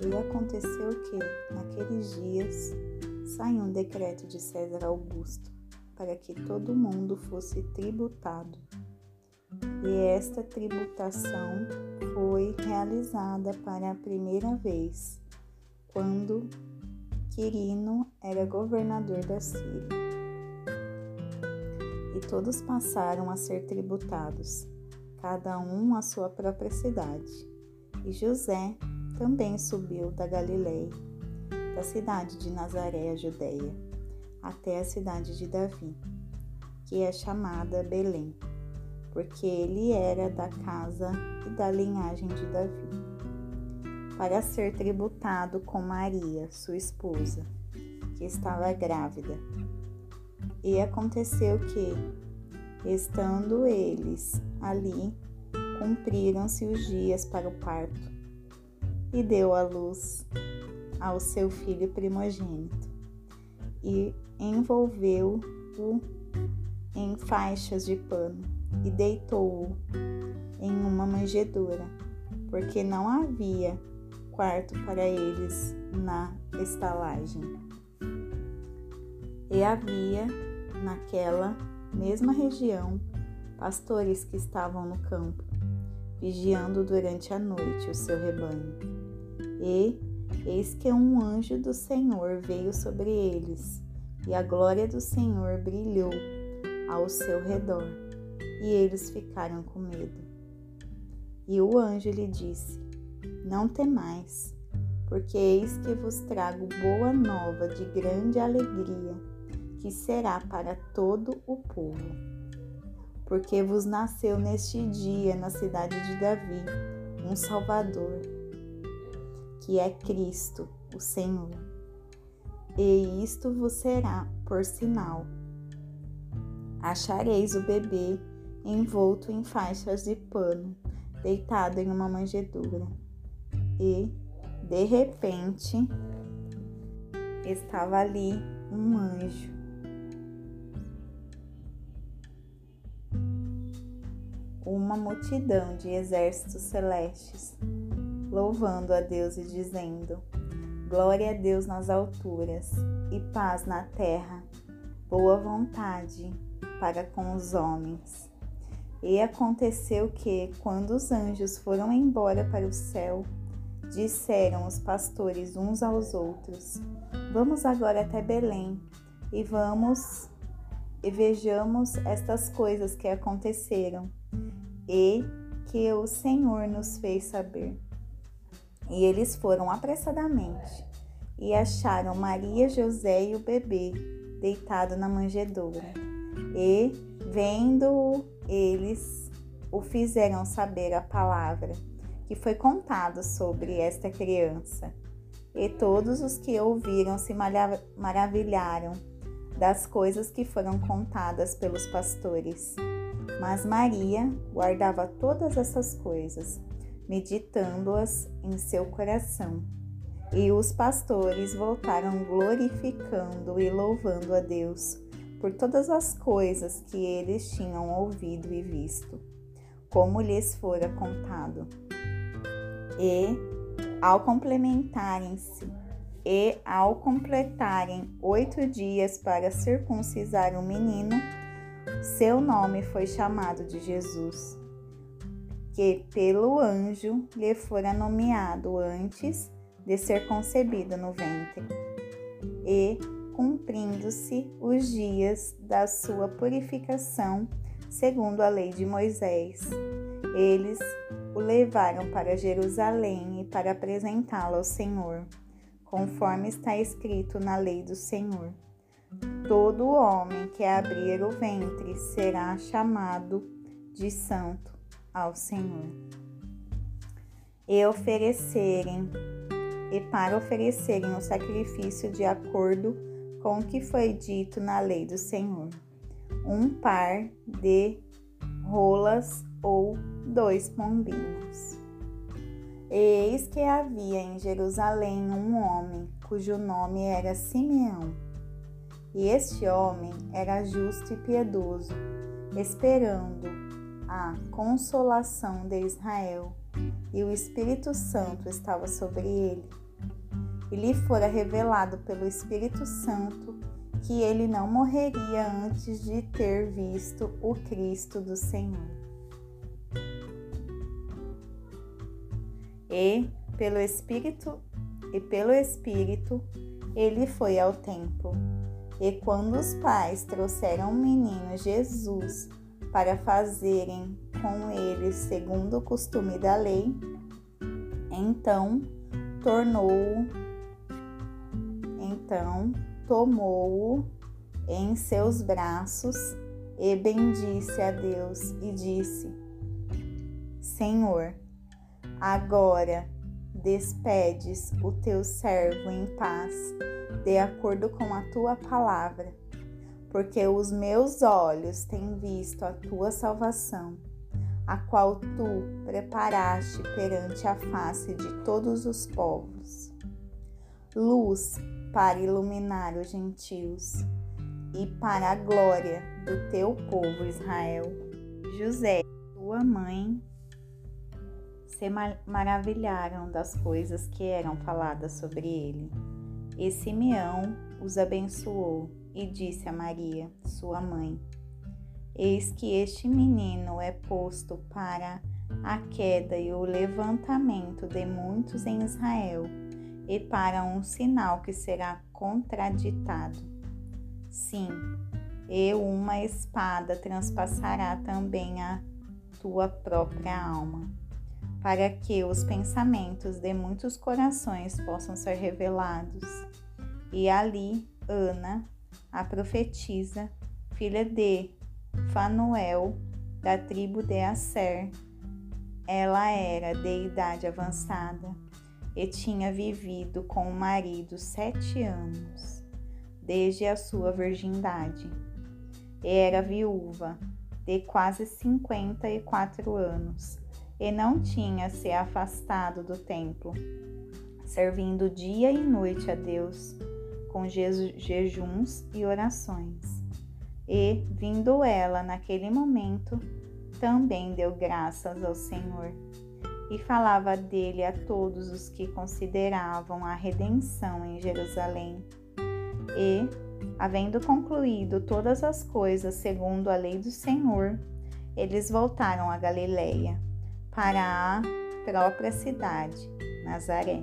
E aconteceu que, naqueles dias, saiu um decreto de César Augusto para que todo mundo fosse tributado. E esta tributação foi realizada para a primeira vez, quando Quirino era governador da Síria. E todos passaram a ser tributados, cada um à sua própria cidade. E José também subiu da Galiléia, da cidade de Nazaré, a Judéia, até a cidade de Davi, que é chamada Belém, porque ele era da casa e da linhagem de Davi, para ser tributado com Maria, sua esposa, que estava grávida. E aconteceu que, estando eles ali, cumpriram-se os dias para o parto e deu à luz ao seu filho primogênito e envolveu-o em faixas de pano e deitou-o em uma manjedoura, porque não havia quarto para eles na estalagem. E havia naquela mesma região pastores que estavam no campo, vigiando durante a noite o seu rebanho. E eis que um anjo do Senhor veio sobre eles, e a glória do Senhor brilhou ao seu redor, e eles ficaram com medo. E o anjo lhe disse: Não temais, porque eis que vos trago boa nova de grande alegria, que será para todo o povo. Porque vos nasceu neste dia na cidade de Davi um Salvador que é Cristo, o Senhor. E isto vos será por sinal. Achareis o bebê envolto em faixas de pano, deitado em uma manjedoura. E, de repente, estava ali um anjo. Uma multidão de exércitos celestes louvando a Deus e dizendo: Glória a Deus nas alturas e paz na terra, boa vontade para com os homens. E aconteceu que, quando os anjos foram embora para o céu, disseram os pastores uns aos outros: Vamos agora até Belém e vamos e vejamos estas coisas que aconteceram e que o Senhor nos fez saber. E eles foram apressadamente e acharam Maria, José e o bebê deitado na manjedoura. E, vendo eles, o fizeram saber a palavra que foi contada sobre esta criança. E todos os que ouviram se maravilharam das coisas que foram contadas pelos pastores. Mas Maria guardava todas essas coisas meditando-as em seu coração. E os pastores voltaram glorificando e louvando a Deus por todas as coisas que eles tinham ouvido e visto, como lhes fora contado. E, ao complementarem-se, e ao completarem oito dias para circuncisar o menino, seu nome foi chamado de Jesus que pelo anjo lhe fora nomeado antes de ser concebido no ventre. E, cumprindo-se os dias da sua purificação, segundo a lei de Moisés, eles o levaram para Jerusalém e para apresentá-lo ao Senhor, conforme está escrito na lei do Senhor. Todo homem que abrir o ventre será chamado de santo ao Senhor. E oferecerem, e para oferecerem o sacrifício de acordo com o que foi dito na lei do Senhor, um par de rolas ou dois pombinhos. Eis que havia em Jerusalém um homem cujo nome era Simeão. E este homem era justo e piedoso, esperando a consolação de Israel, e o Espírito Santo estava sobre ele. E lhe fora revelado pelo Espírito Santo que ele não morreria antes de ter visto o Cristo do Senhor. E pelo Espírito e pelo Espírito ele foi ao templo. E quando os pais trouxeram o menino Jesus para fazerem com ele segundo o costume da lei, então tornou então tomou-o em seus braços e bendisse a Deus e disse: Senhor, agora despedes o teu servo em paz, de acordo com a tua palavra, porque os meus olhos têm visto a tua salvação, a qual tu preparaste perante a face de todos os povos. Luz para iluminar os gentios e para a glória do teu povo Israel. José, tua mãe, se maravilharam das coisas que eram faladas sobre ele. E Simeão os abençoou e disse a Maria, sua mãe: Eis que este menino é posto para a queda e o levantamento de muitos em Israel e para um sinal que será contraditado. Sim, e uma espada transpassará também a tua própria alma, para que os pensamentos de muitos corações possam ser revelados. E ali, Ana, a profetisa, filha de Fanuel, da tribo de Asser, ela era de idade avançada e tinha vivido com o marido sete anos, desde a sua virgindade. Era viúva de quase cinquenta e quatro anos e não tinha se afastado do templo, servindo dia e noite a Deus com jejuns e orações. E, vindo ela naquele momento, também deu graças ao Senhor e falava dele a todos os que consideravam a redenção em Jerusalém. E, havendo concluído todas as coisas segundo a lei do Senhor, eles voltaram a Galiléia, para a própria cidade, Nazaré.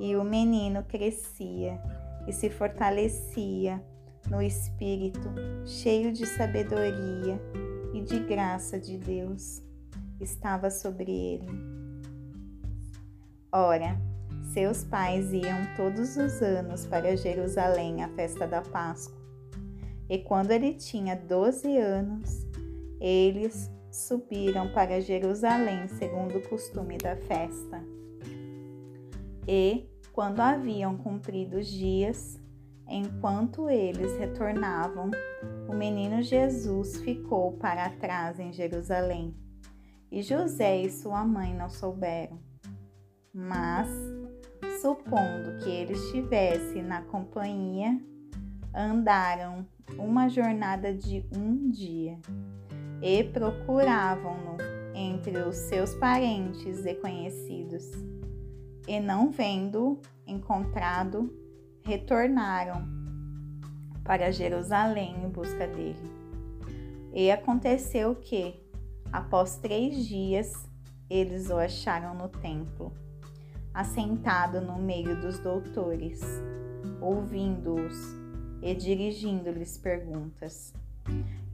E o menino crescia e se fortalecia no espírito, cheio de sabedoria e de graça de Deus estava sobre ele. Ora, seus pais iam todos os anos para Jerusalém à festa da Páscoa. E quando ele tinha doze anos, eles subiram para Jerusalém segundo o costume da festa. E, quando haviam cumprido os dias, enquanto eles retornavam, o menino Jesus ficou para trás em Jerusalém e José e sua mãe não souberam. Mas, supondo que ele estivesse na companhia, andaram uma jornada de um dia e procuravam-no entre os seus parentes e conhecidos. E não vendo encontrado, retornaram para Jerusalém em busca dele. E aconteceu que, Após três dias, eles o acharam no templo, assentado no meio dos doutores, ouvindo-os e dirigindo-lhes perguntas.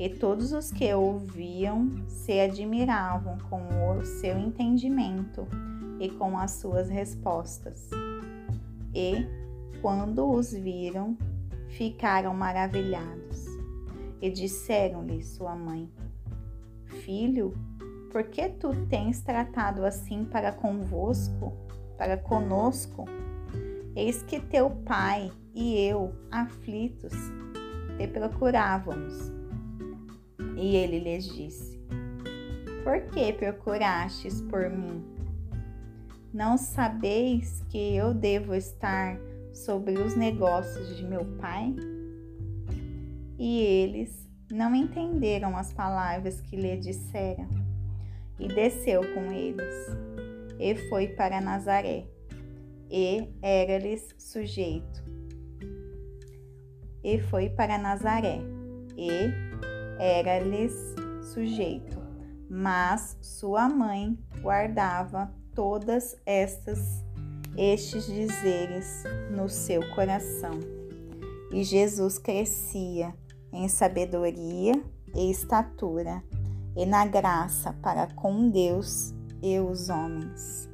E todos os que ouviam se admiravam com o seu entendimento e com as suas respostas. E, quando os viram, ficaram maravilhados e disseram-lhe sua mãe: Filho, por que tu tens tratado assim para convosco, para conosco? Eis que teu pai e eu, aflitos, te procurávamos. E ele lhes disse: Por que procurastes por mim? Não sabeis que eu devo estar sobre os negócios de meu pai? E eles não entenderam as palavras que lhe disseram. e desceu com eles, e foi para Nazaré, e era-lhes sujeito. E foi para Nazaré, e era-lhes sujeito, mas sua mãe guardava todas estas estes dizeres no seu coração. E Jesus crescia em sabedoria e estatura, e na graça para com Deus e os homens.